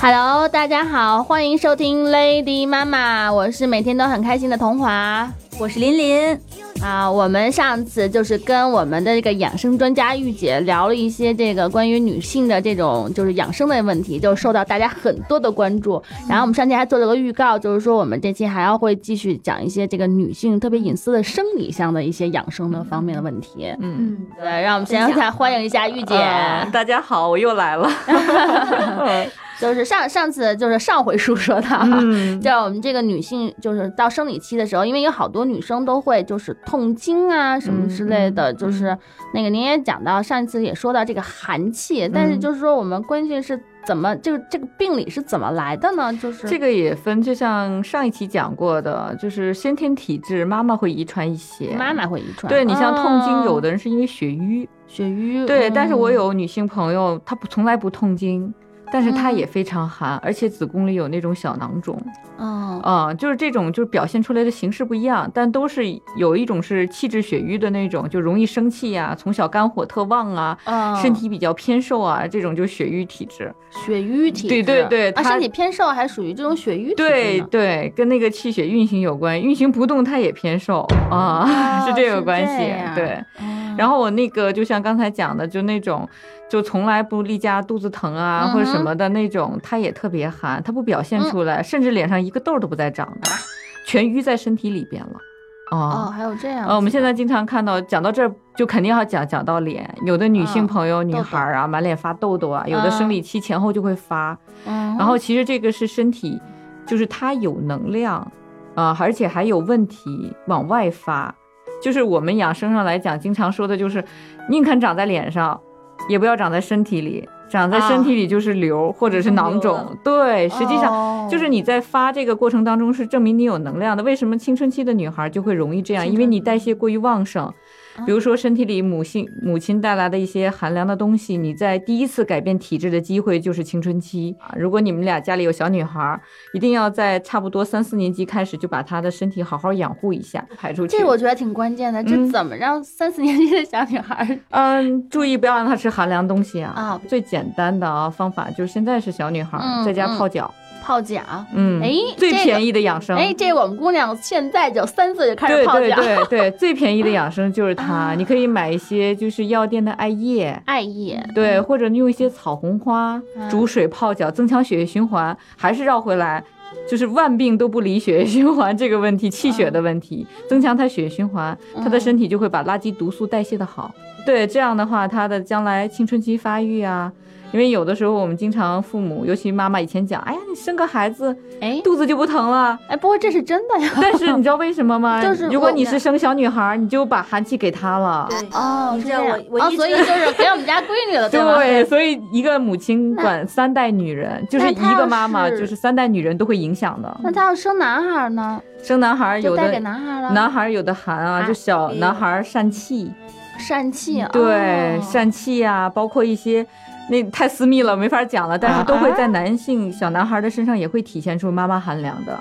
Hello，大家好，欢迎收听 Lady 妈妈，我是每天都很开心的童华我是琳琳。啊。我们上次就是跟我们的这个养生专家玉姐聊了一些这个关于女性的这种就是养生的问题，就受到大家很多的关注。然后我们上期还做了个预告，就是说我们这期还要会继续讲一些这个女性特别隐私的生理上的一些养生的方面的问题。嗯，对，让我们先 来欢迎一下玉姐。啊 大家好，我又来了。就是上上次就是上回书说的啊，嗯，叫 我们这个女性就是到生理期的时候，因为有好多女生都会就是痛经啊什么之类的，就是那个您也讲到上一次也说到这个寒气，但是就是说我们关键是怎么这个这个病理是怎么来的呢？就是这个也分，就像上一期讲过的，就是先天体质，妈妈会遗传一些。妈妈会遗传，对你像痛经，哦有的人是因为血瘀，血瘀，对，嗯但是我有女性朋友，她不从来不痛经。但是她嗯也非常寒，而且子宫里有那种小囊肿，嗯啊、就是这种，就是表现出来的形式不一样，但都是有一种是气滞血瘀的那种，就容易生气呀、从小肝火特旺啊，嗯身体比较偏瘦啊，这种就是血瘀体质。血瘀体质，对对对啊，身体偏瘦还属于这种血瘀体质对对，跟那个气血运行有关，运行不动它也偏瘦啊，哦 是这个关系。对，哦然后我那个就像刚才讲的，就那种就从来不例假肚子疼啊、或者什么的那种，他也特别寒，他不表现出来，甚至脸上一个痘儿都不再长的，全淤在身体里边了。哦，啊。还有这样子，呃，我们现在经常看到，讲到这儿就肯定要讲讲到脸，有的女性嗯朋友、女孩儿啊，满脸发痘痘啊，有的生嗯理期前后就会发，嗯，然后其实这个是身体，就是它有能量啊、而且还有问题往外发。就是我们养生上来讲，经常说的就是，宁肯长在脸上，也不要长在身体里。长在身体里就是瘤、或者是囊肿。对，实际上哦就是你在发这个过程当中是证明你有能量的。为什么青春期的女孩就会容易这样？因为你代谢过于旺盛。比如说身体里母性母亲带来的一些寒凉的东西，你在第一次改变体质的机会就是青春期啊。如果你们俩家里有小女孩，一定要在差不多三四年级开始就把她的身体好好养护一下，排出去。这我觉得挺关键的，这嗯怎么让三四年级的小女孩儿嗯，注意不要让她吃寒凉东西啊。啊最简单的啊方法就是现在是小女孩、嗯在家嗯泡脚，泡脚？嗯，哎最便宜的养生。哎，这我们姑娘现在就三岁就开始对对泡脚，对对，最便宜的养生就是它。啊你可以买一些就是药店的艾叶，艾叶，对，或者用一些草红花嗯煮水泡脚，增强血液循环。还是绕回来，就是万病都不离血液循环这个问题，气血的问题，增强它血液循环，它的嗯身体就会把垃圾毒素代谢的好。对，这样的话，它的将来青春期发育啊。因为有的时候我们经常父母，尤其妈妈以前讲，哎呀，你生个孩子哎肚子就不疼了。哎，不过这是真的呀，但是你知道为什么吗？就是如果你是生小女孩，你就把寒气给她了。对哦，你知道是这样哦，所以就是 给我们家闺女了，吧？对，所以一个母亲管三代女人，就是一个妈妈，就是三代女人都会影响的。那她要生男孩儿呢，生男孩有就带给的男孩儿了，男孩有的寒啊，啊就小男孩疝气，疝气，对，哦疝气啊，包括一些。那太私密了，没法讲了。但是都会在男性小男孩的身上也会体现出妈妈寒凉的。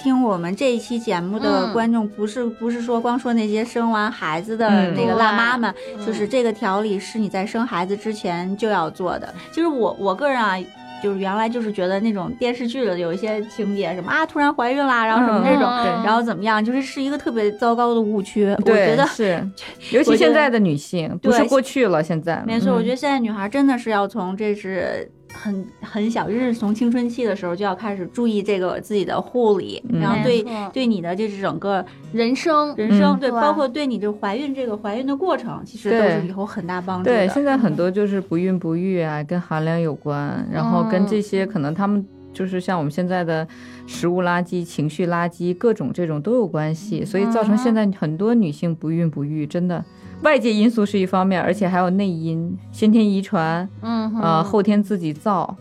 听我们这一期节目嗯的观众，不是不是说光说那些生完孩子的嗯那个辣妈们，嗯就是这个调理是你在生孩子之前就要做的。就是我我个人啊。就是原来就是觉得那种电视剧的有一些情节，什么啊突然怀孕啦，然后什么这种，然后怎么样，就是是一个特别糟糕的误区。我，觉得是，尤其现在的女性，不对是过去了，现在没错，我嗯觉得现在女孩真的是要从这是很很小，就是从青春期的时候就要开始注意这个自己的护理，嗯然后对对你的就是整个人生，人生，嗯对，包括对你就怀孕这个怀孕的过程，其实都对是以后很大帮助的。对，现在很多就是不孕不育啊，跟寒凉有关，然后跟这些可能他们就是像我们现在的食物垃圾、情绪垃圾，各种这种都有关系，所以造成现在很多女性不孕不育，真的。外界因素是一方面，而且还有内因，先天遗传，嗯哼，呃，后天自己造，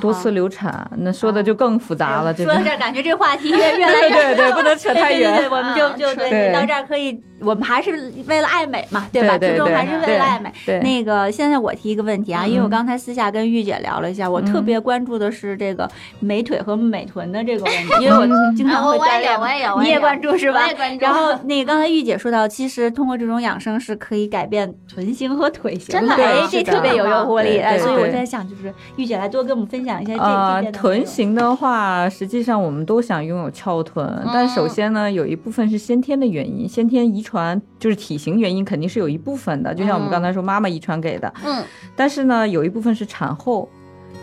多次流产，那说的就更复杂了。这个说到这儿，感觉这话题越越来越 对对，不能扯太远对。我们就就对对到这儿可以，我们还是为了爱美嘛，对吧？最终还是为了爱美。对，那个，现在我提一个问题啊，因为我刚才私下跟玉姐聊了一下，我特别关注的是这个美腿和美臀的这个问题，因为我经常会啊我也有，锻炼。我也有，你也关注是吧我也关注。然后那个刚才玉姐说到，其实通过这种养生是可以改变臀型和腿型真的哎，这特别有诱惑力。哎，所以我对在想，就是玉姐来多跟我们分享一下这呃这边，的内臀容型的话，实际上我们都想拥有翘臀，但首先呢，有一部分是先天的原因，先天遗传就是体型原因，肯定是有一部分的，就像我们刚才说妈妈遗传给的，嗯，但是呢，有一部分是产后。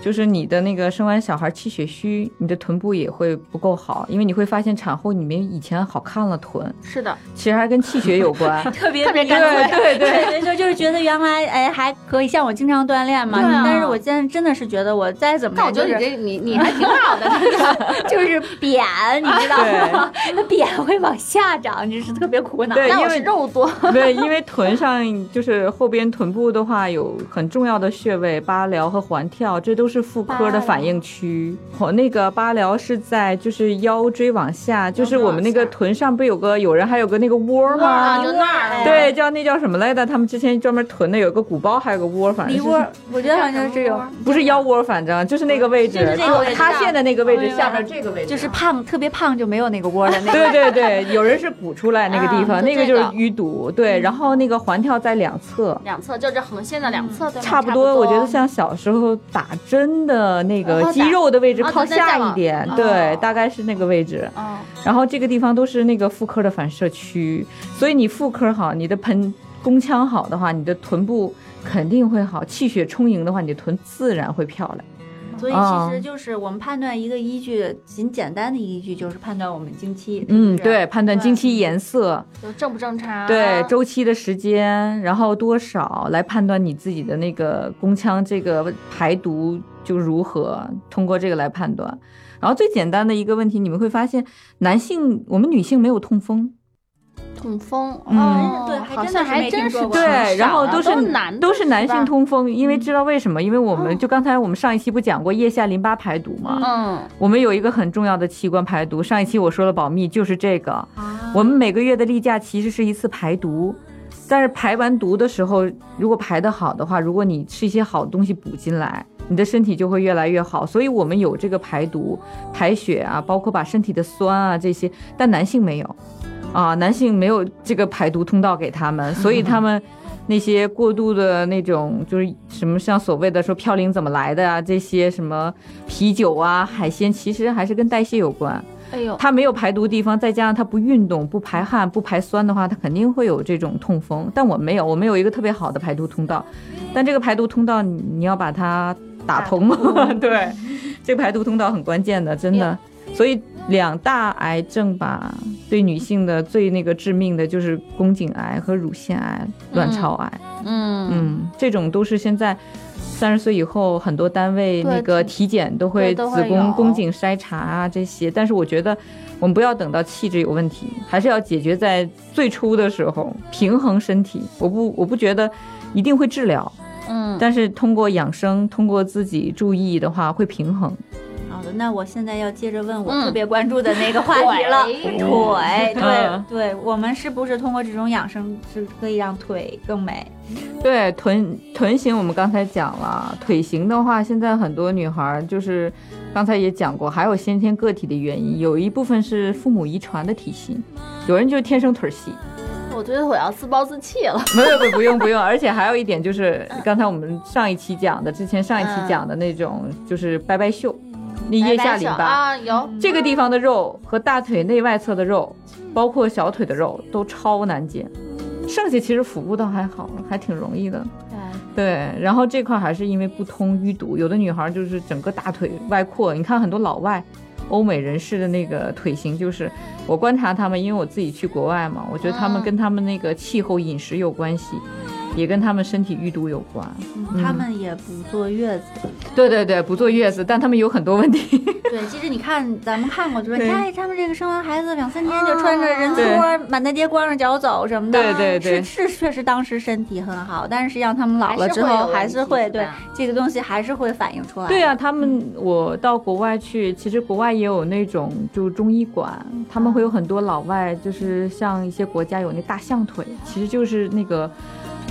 就是你的那个生完小孩气血虚，你的臀部也会不够好，因为你会发现产后你没以前好看了臀，是的，其实还跟气血有关。特别特别干对脆对对对，就就是觉得原来哎还可以，像我经常锻炼嘛，啊但是我现在真的是觉得我再怎么但我着就是觉得你这你你还挺好的 就是扁，你知道吗？那扁会往下长，就是特别苦恼。对因为是肉多，对，因为臀上就是后边臀部的话有很重要的穴位，八髎和环跳，这都是妇科的反应区。我那个八髎是在就是腰椎往下，就是我们那个臀上不有个有人还有个那个窝啊，吗？就那儿，对，叫那叫什么来着？他们之前专门臀的有个鼓包，还有个窝，反正窝，我觉得好像是有，不是腰窝，反正就是那个位置，就是这个位置塌陷的那个位置下面这个位置，就是胖特别胖就没有那个窝的那个。对对对，有人是鼓出来那个地方，啊那个就是淤堵。对，然后那个环跳在两侧。两侧就这横线的两侧，对？差不多，我觉得像小时候打针的那个哦肌肉的位置靠下一点，哦对，大概是那个位置。嗯，然后这个地方都是那个妇科的反射区，所以你妇科好，你的盆宫腔好的话，你的臀部肯定会好，气血充盈的话，你的臀自然会漂亮。所以其实就是我们判断一个依据，仅简单的依据就是判断我们经期。嗯，对，判断经期颜色，就正不正常？对周期的时间，然后多少来判断你自己的那个宫腔这个排毒就如何，通过这个来判断。然后最简单的一个问题，你们会发现男性我们女性没有痛风，痛风，嗯哦对还好像真的还真是对，然后都是男都是男性痛，风，因为知道为什么？因为我们哦就刚才我们上一期不讲过腋下淋巴排毒嘛？嗯，我们有一个很重要的器官排毒，上一期我说了保密，就是这个。啊我们每个月的例假其实是一次排毒，但是排完毒的时候，如果排得好的话，如果你吃一些好东西补进来，你的身体就会越来越好。所以我们有这个排毒、排血啊，包括把身体的酸啊这些，但男性没有啊，男性没有这个排毒通道给他们，所以他们。那些过度的那种，就是什么像所谓的说嘌呤怎么来的啊，这些什么啤酒啊、海鲜，其实还是跟代谢有关。哎呦，他没有排毒地方，再加上他不运动、不排汗、不排酸的话，他肯定会有这种痛风。但我没有，我们有一个特别好的排毒通道，但这个排毒通道你你要把它打通，对，这个排毒通道很关键的，真的。所以两大癌症吧，对女性的最那个致命的就是宫颈癌和乳腺癌、卵巢癌。嗯嗯，这种都是现在三十岁以后很多单位那个体检都会对都会子宫宫颈筛查啊这些，但是我觉得我们不要等到气质有问题，还是要解决在最初的时候平衡身体。我不我不觉得一定会治疗，嗯，但是通过养生，通过自己注意的话会平衡。那我现在要接着问我嗯。特别关注的那个话题了，腿。腿，对嗯。对，我们是不是通过这种养生是可以让腿更美？对臀臀型，我们刚才讲了，腿型的话，现在很多女孩儿就是刚才也讲过，还有先天个体的原因，有一部分是父母遗传的体型，有人就天生腿儿细，我觉得我要自暴自弃了。没有不不用不用，而且还有一点就是刚才我们上一期讲的，之前上一期讲的那种就是拜拜袖，那腋下淋巴。啊，有这个地方的肉和大腿内外侧的肉，包括小腿的肉都超难减，剩下其实腹部倒还好，还挺容易的。对，然后这块还是因为不通淤堵，有的女孩就是整个大腿外扩，你看很多老外。欧美人士的那个腿型，就是我观察他们，因为我自己去国外嘛，我觉得他们嗯跟他们那个气候、饮食有关系。也跟他们身体淤堵有关。嗯他们也不坐月子。对对对，不坐月子，但他们有很多问题。对，其实你看，咱们看过，就说，对你看他们这个生完孩子两三天就穿着人拖，满大街光着脚走什么的。对对对是是确实当时身体很好，但是实际上他们老了之后还还是是会对这个东西还是会反映出来。对啊，他们我到国外去，其实国外也有那种就中医馆，他们会有很多老外，就是像一些国家有那大象腿，其实就是那个。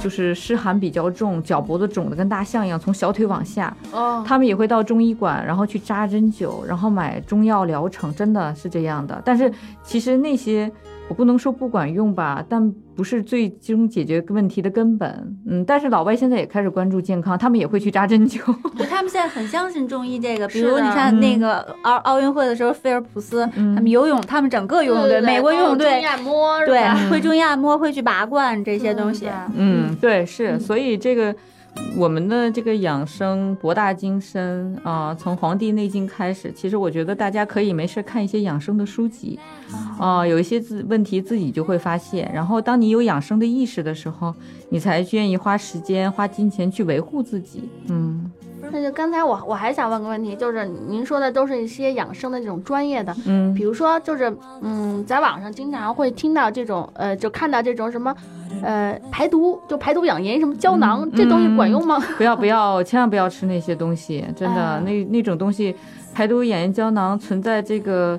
就是湿寒比较重，脚脖子肿的跟大象一样，从小腿往下，哦，他们也会到中医馆，然后去扎针灸，然后买中药疗程，真的是这样的。但是其实那些我不能说不管用吧，但不是最终解决问题的根本。嗯，但是老外现在也开始关注健康，他们也会去扎针灸。对他们现在很相信中医这个，比如你看那个奥奥运会的时候，菲尔普斯他们游泳，他们整个游泳队，美国游泳队中按摩对会中医按摩，会去拔罐这些东西。嗯，对，是，所以这个我们的这个养生博大精深啊、从《黄帝内经》开始，其实我觉得大家可以没事看一些养生的书籍，啊、有一些自问题自己就会发现，然后当你有养生的意识的时候，你才愿意花时间、花金钱去维护自己。嗯那就刚才我我还想问个问题，就是您说的都是一些养生的这种专业的，嗯。比如说就是嗯，在网上经常会听到这种呃，就看到这种什么呃排毒，就排毒养颜什么胶囊，嗯这东西管用吗？不要不要，千万不要吃那些东西，真的，啊那那种东西，排毒养颜胶囊存在这个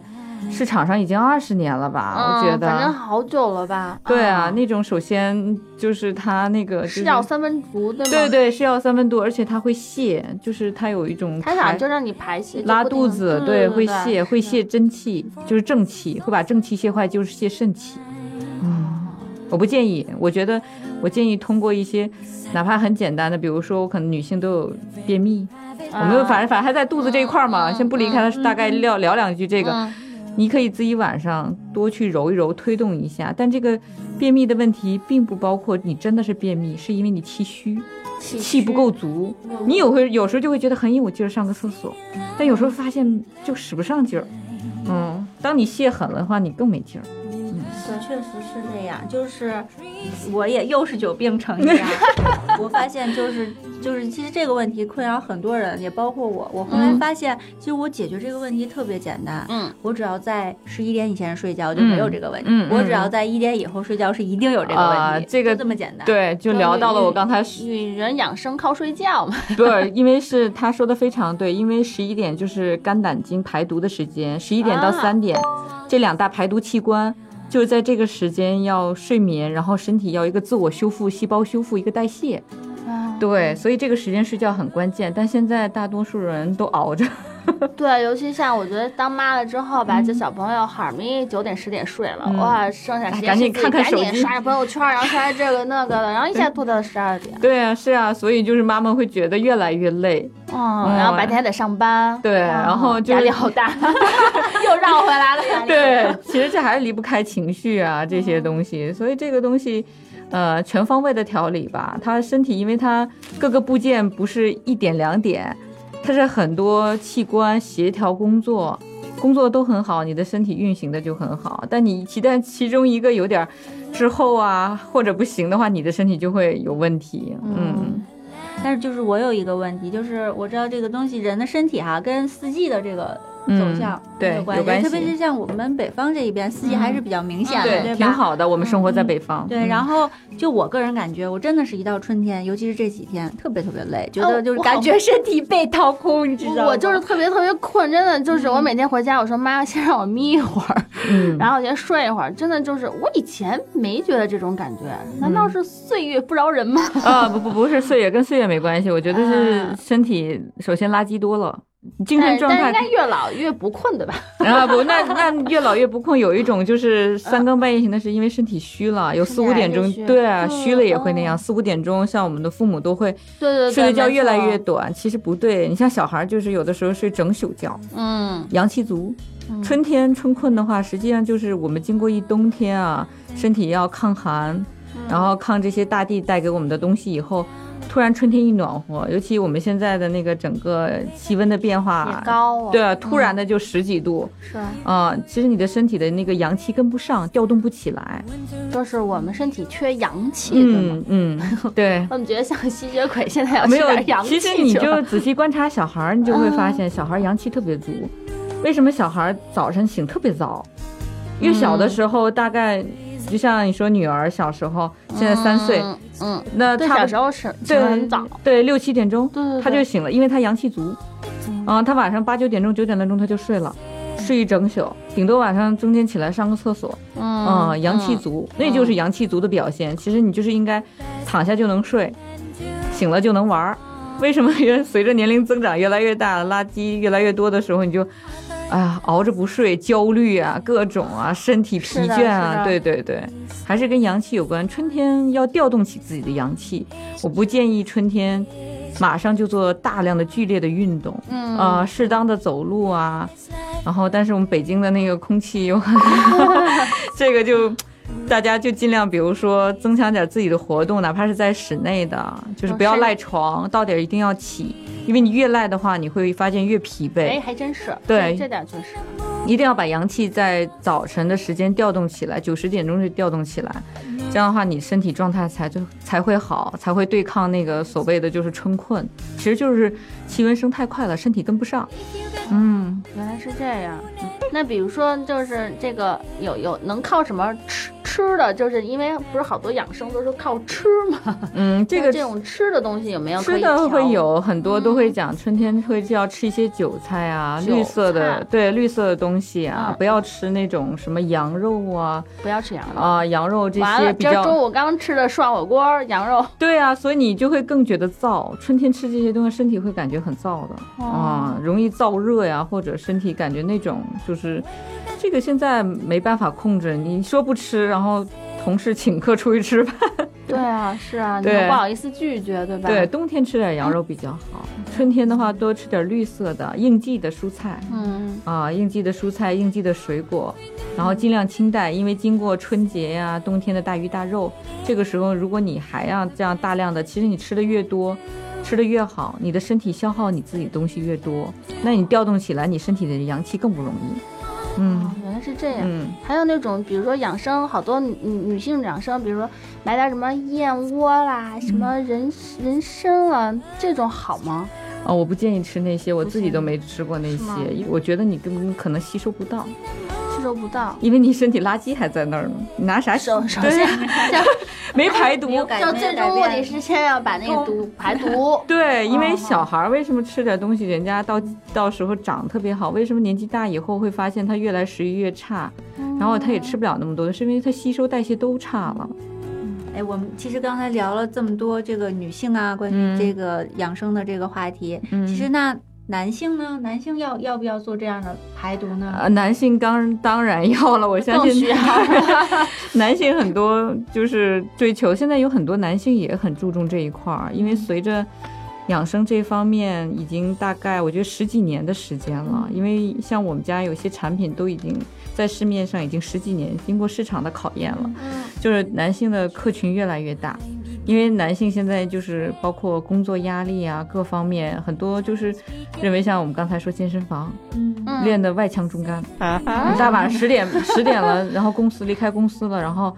市场上已经二十年了吧？我觉得，反正。好久了吧？对啊，那种首先就是它那个、就是是药三分毒对吗？对，对，是药三分毒，而且它会泻，就是它有一种它排想就让你排泄，拉肚子，对对，会对泻，会是的泻真气，就是正气，会把正气泻坏，就是泻肾气。嗯，我不建议，我觉得我建议通过一些哪怕很简单的，比如说我可能女性都有便秘，我们反正反正还在肚子这一块儿嘛，嗯先不离开它，大概聊聊两句这个。嗯你可以自己晚上多去揉一揉，推动一下。但这个便秘的问题并不包括你真的是便秘，是因为你气虚，气气不够足。你有会有时候就会觉得很有劲儿上个厕所，但有时候发现就使不上劲儿。嗯，当你泄狠了的话，你更没劲儿。对，确实是这样。就是我也又是久病成医啊。我发现就是就是，其实这个问题困扰很多人，也包括我。我后来嗯发现，其实我解决这个问题特别简单。嗯，我只要在十一点以前睡觉就没有这个问题。嗯嗯我只要在一点以后睡觉是一定有这个问题。啊这个就这么简单。对，就聊到了我刚才女人养生靠睡觉嘛。不是，因为是他说的非常对，因为十一点就是肝胆经排毒的时间，十一点到啊三点、这两大排毒器官。就是在这个时间要睡眠，然后身体要一个自我修复、细胞修复、一个代谢。对，所以这个时间睡觉很关键。但现在大多数人都熬着。对，尤其像我觉得当妈了之后吧，这小朋友好咪九点十点睡了，嗯哇，剩下时间赶紧是看看手机赶紧刷刷朋友圈，然后刷刷这个那个的，然后一下拖到十二点。对啊，是啊，所以就是妈妈会觉得越来越累。嗯，然后白天还得上班，对嗯然后就是压力好大，又绕回来了。对，其实这还是离不开情绪啊这些东西，所以这个东西，呃，全方位的调理吧。他身体因为他各个部件不是一点两点，它是很多器官协调工作，工作都很好，你的身体运行的就很好。但你一旦其中一个有点儿滞后啊，或者不行的话，你的身体就会有问题。嗯但是就是我有一个问题，就是我知道这个东西，人的身体哈、跟四季的这个走向嗯对有关系特别是像我们北方这一边，四季还是比较明显的，嗯对吧？挺好的。我们生活在北方，对，嗯然后就我个人感觉，我真的是一到春天，尤其是这几天，特别特别累，觉得就是感觉身体被掏空，你知道吗？我就是特别特别困，真的就是我每天回家，我说妈，先让我眯一会儿，嗯，然后先睡一会儿。真的就是我以前没觉得这种感觉，难道是岁月不饶人吗？啊，不不不是岁月，跟岁月没关系。我觉得是啊身体首先垃圾多了，精神状态应该越老越不困，的吧？啊不，那那越老越不困。有一种就是三更半夜醒的，是因为身体虚了，有四五点钟对啊，嗯虚了也会那样。哦四五点钟，像我们的父母都会对对对，睡的觉越来越短，其实不对。你像小孩，就是有的时候睡整宿觉，嗯，阳气足。嗯春天春困的话，实际上就是我们经过一冬天啊，身体要抗寒，然后抗这些大地带给我们的东西以后，突然春天一暖和，尤其我们现在的那个整个气温的变化高啊对啊，突然的就十几度，是，啊、其实你的身体的那个阳气跟不上，调动不起来。就是我们身体缺阳气，嗯？嗯，对。我们觉得像吸血鬼现在要吃没有点阳，气其实你就仔细观察小孩儿，你就会发现小孩阳气特别足。为什么小孩早晨醒特别早？因为小的时候大概就像你说女儿小时候，现在三岁，嗯嗯，那她小时候是对很早，对六七点钟对对对他就醒了，因为她阳气足。啊，她晚上八九点钟、九点多钟她就睡了，睡一整宿，顶多晚上中间起来上个厕所。嗯嗯，阳气足，那就是阳气足的表现。其实你就是应该躺下就能睡，醒了就能玩儿。为什么 越随着年龄增长越来越大，垃圾越来越多的时候，你就，哎呀，熬着不睡，焦虑啊，各种啊，身体疲倦啊，对对对，还是跟阳气有关。春天要调动起自己的阳气，我不建议春天马上就做大量的剧烈的运动，嗯啊、适当的走路啊，然后但是我们北京的那个空气又很，这个就。大家就尽量，比如说增强点自己的活动，哪怕是在室内的，就是不要赖床，到点儿一定要起，因为你越赖的话，你会发现越疲惫。哎，还真是，对这这点确实，一定要把阳气在早晨的时间调动起来，九十点钟就调动起来，这样的话你身体状态才就才会好，才会对抗那个所谓的就是春困，其实就是气温升太快了，身体跟不上。嗯，原来是这样。那比如说，就是这个有有能靠什么吃吃的？就是因为不是好多养生都是靠吃嘛。嗯，这个这种吃的东西有没有可吃的会有很多都会讲，春天会就要吃一些韭菜啊，韭绿色的对绿色的东西啊，嗯不要吃那种什么羊肉啊不要吃羊肉。啊羊肉这，些比较中午刚吃的涮火锅，羊肉。对啊，所以你就会更觉得燥。春天吃这些东西，身体会感觉很燥的哦啊，容易燥热呀，或者身体感觉那种就是，这个现在没办法控制。你说不吃，然后同事请客出去吃饭，对啊，是啊，你对又不好意思拒绝，对吧？对，，冬天吃点羊肉比较好，春天的话多吃点绿色的应季的蔬菜。嗯，啊，应季的蔬菜、应季的水果，然后尽量清淡，因为经过春节呀、冬天的大鱼大肉，这个时候如果你还要这样大量的，其实你吃的越多，吃的越好，你的身体消耗你自己的东西越多，那你调动起来，你身体的阳气更不容易。嗯。哦，原来是这样。嗯，还有那种，比如说养生，好多女女女性养生，比如说买点什么燕窝啦，什么人人参啊，这种好吗？哦，我不建议吃那些，我自己都没吃过那些，因为我觉得你根本可能吸收不到，吸收不到。因为你身体垃圾还在那儿呢，你拿啥洗？首先，没排毒就变最终目的是先要把那个毒排毒。对，因为哦小孩为什么吃点东西，人家到到时候长特别好？为什么年纪大以后会发现他越来食欲越差，然后他也吃不了那么多，是因为他吸收代谢都差了。哎，我们其实刚才聊了这么多这个女性啊，关嗯于这个养生的这个话题，嗯其实那男性呢，男性要要不要做这样的排毒呢？呃，男性当当然要了，我相信更需要。男性很多就是追求，现在有很多男性也很注重这一块儿，因为随着养生这方面已经大概我觉得十几年的时间了，因为像我们家有些产品都已经在市面上已经十几年，经过市场的考验了，就是男性的客群越来越大。因为男性现在就是包括工作压力啊，各方面很多就是认为像我们刚才说健身房，嗯。嗯。练的外强中干，你大晚上十点十点了，然后公司离开公司了，然后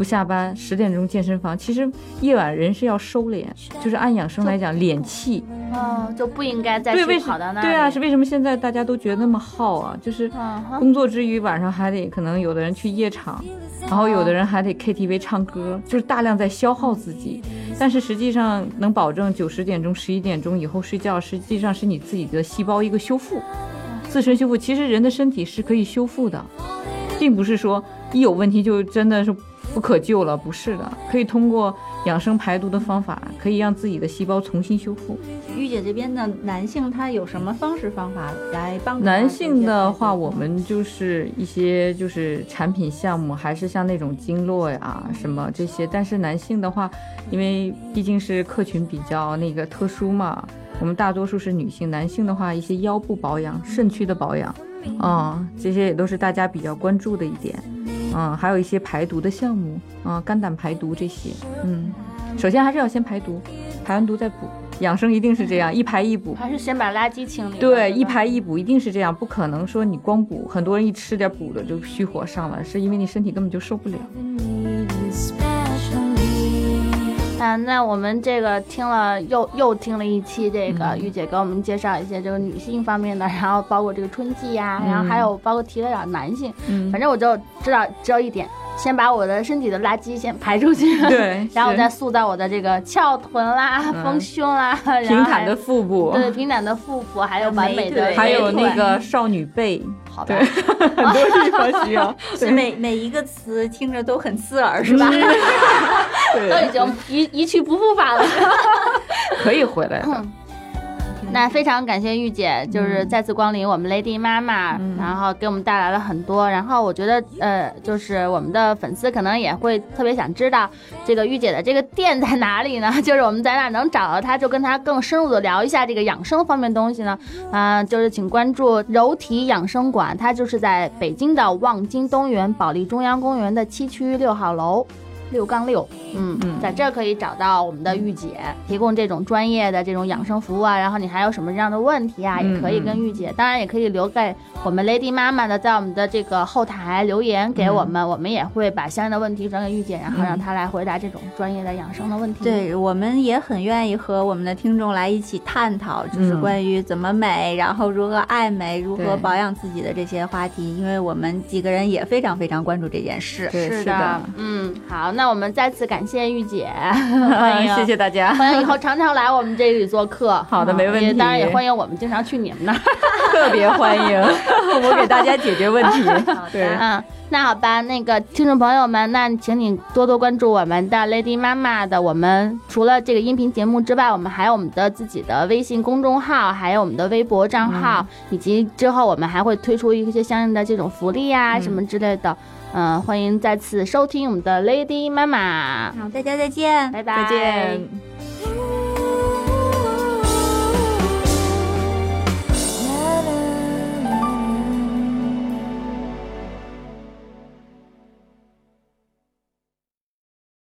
不下班，十点钟健身房。其实夜晚人是要收敛，就是按养生来讲，敛气。哦，就不应该再对，去为什跑到那里。对啊，是为什么现在大家都觉得那么耗啊？就是工作之余晚上还得可能有的人去夜场，然后有的人还得 KTV 唱歌，就是大量在消耗自己。但是实际上能保证九十点钟、十一点钟以后睡觉，实际上是你自己的细胞一个修复，自身修复。其实人的身体是可以修复的，并不是说一有问题就真的是不可救了，不是的，可以通过养生排毒的方法，可以让自己的细胞重新修复。玉姐这边的男性他有什么方式方法来帮助男性的话，我们就是一些就是产品项目，还是像那种经络呀什么这些。但是男性的话，因为毕竟是客群比较那个特殊嘛，我们大多数是女性。男性的话，一些腰部保养、肾区的保养，嗯，这些也都是大家比较关注的一点。嗯，还有一些排毒的项目，嗯，肝胆排毒这些，嗯，首先还是要先排毒，排完毒再补，养生一定是这样，一排一补。还是先把垃圾清理。对，一排一补一定是这样，不可能说你光补，很多人一吃点补的就虚火上了，是因为你身体根本就受不了。啊，那我们这个听了又又听了一期这个嗯。玉姐给我们介绍一些这个女性方面的，然后包括这个春季呀、嗯。然后还有包括提了点男性，嗯。反正我就知道只有一点，先把我的身体的垃圾先排出去，对 然后再塑造我的这个翘臀啦、嗯。丰胸啦，平坦的腹部，对平坦的腹部，还有完美的还有那个少女背，好吧对，很多地方需要。是每每一个词听着都很刺耳，是吧？都已，经一一去不复返了。可以回来的。那非常感谢玉姐，就是再次光临我们 Lady 妈妈，嗯然后给我们带来了很多。然后我觉得，呃，就是我们的粉丝可能也会特别想知道这个玉姐的这个店在哪里呢？就是我们在哪能找到她，就跟她更深入的聊一下这个养生方面东西呢？啊、就是请关注柔体养生馆，它就是在北京的望京东园保利中央公园的七区六号楼。六杠六，嗯嗯在这儿可以找到我们的玉姐，提供这种专业的这种养生服务啊。然后你还有什么样的问题啊，嗯也可以跟玉姐，当然也可以留给我们 Lady 妈妈的，在我们的这个后台留言给我们，我们也会把相应的问题转给玉姐，然后让她来回答这种专业的养生的问题。，对我们也很愿意和我们的听众来一起探讨，就是嗯关于怎么美，然后如何爱美，如何保养自己的这些话题，因为我们几个人也非常非常关注这件事。对，是是的。嗯，好，那我们再次感谢玉姐，欢迎 谢谢大家，欢迎以后常常来我们这里做客。好的嗯没问题当然也欢迎我们经常去你们那儿。特别欢迎，我给大家解决问题。对，嗯，那好吧，那个听众朋友们，那请你多多关注我们的 Lady 妈妈的。我们除了这个音频节目之外，我们还有我们的自己的微信公众号，还有我们的微博账号，以及之后我们还会推出一些相应的这种福利呀、嗯什么之类的。嗯、欢迎再次收听我们的 Lady 妈妈，好，大家再见，拜拜，再见。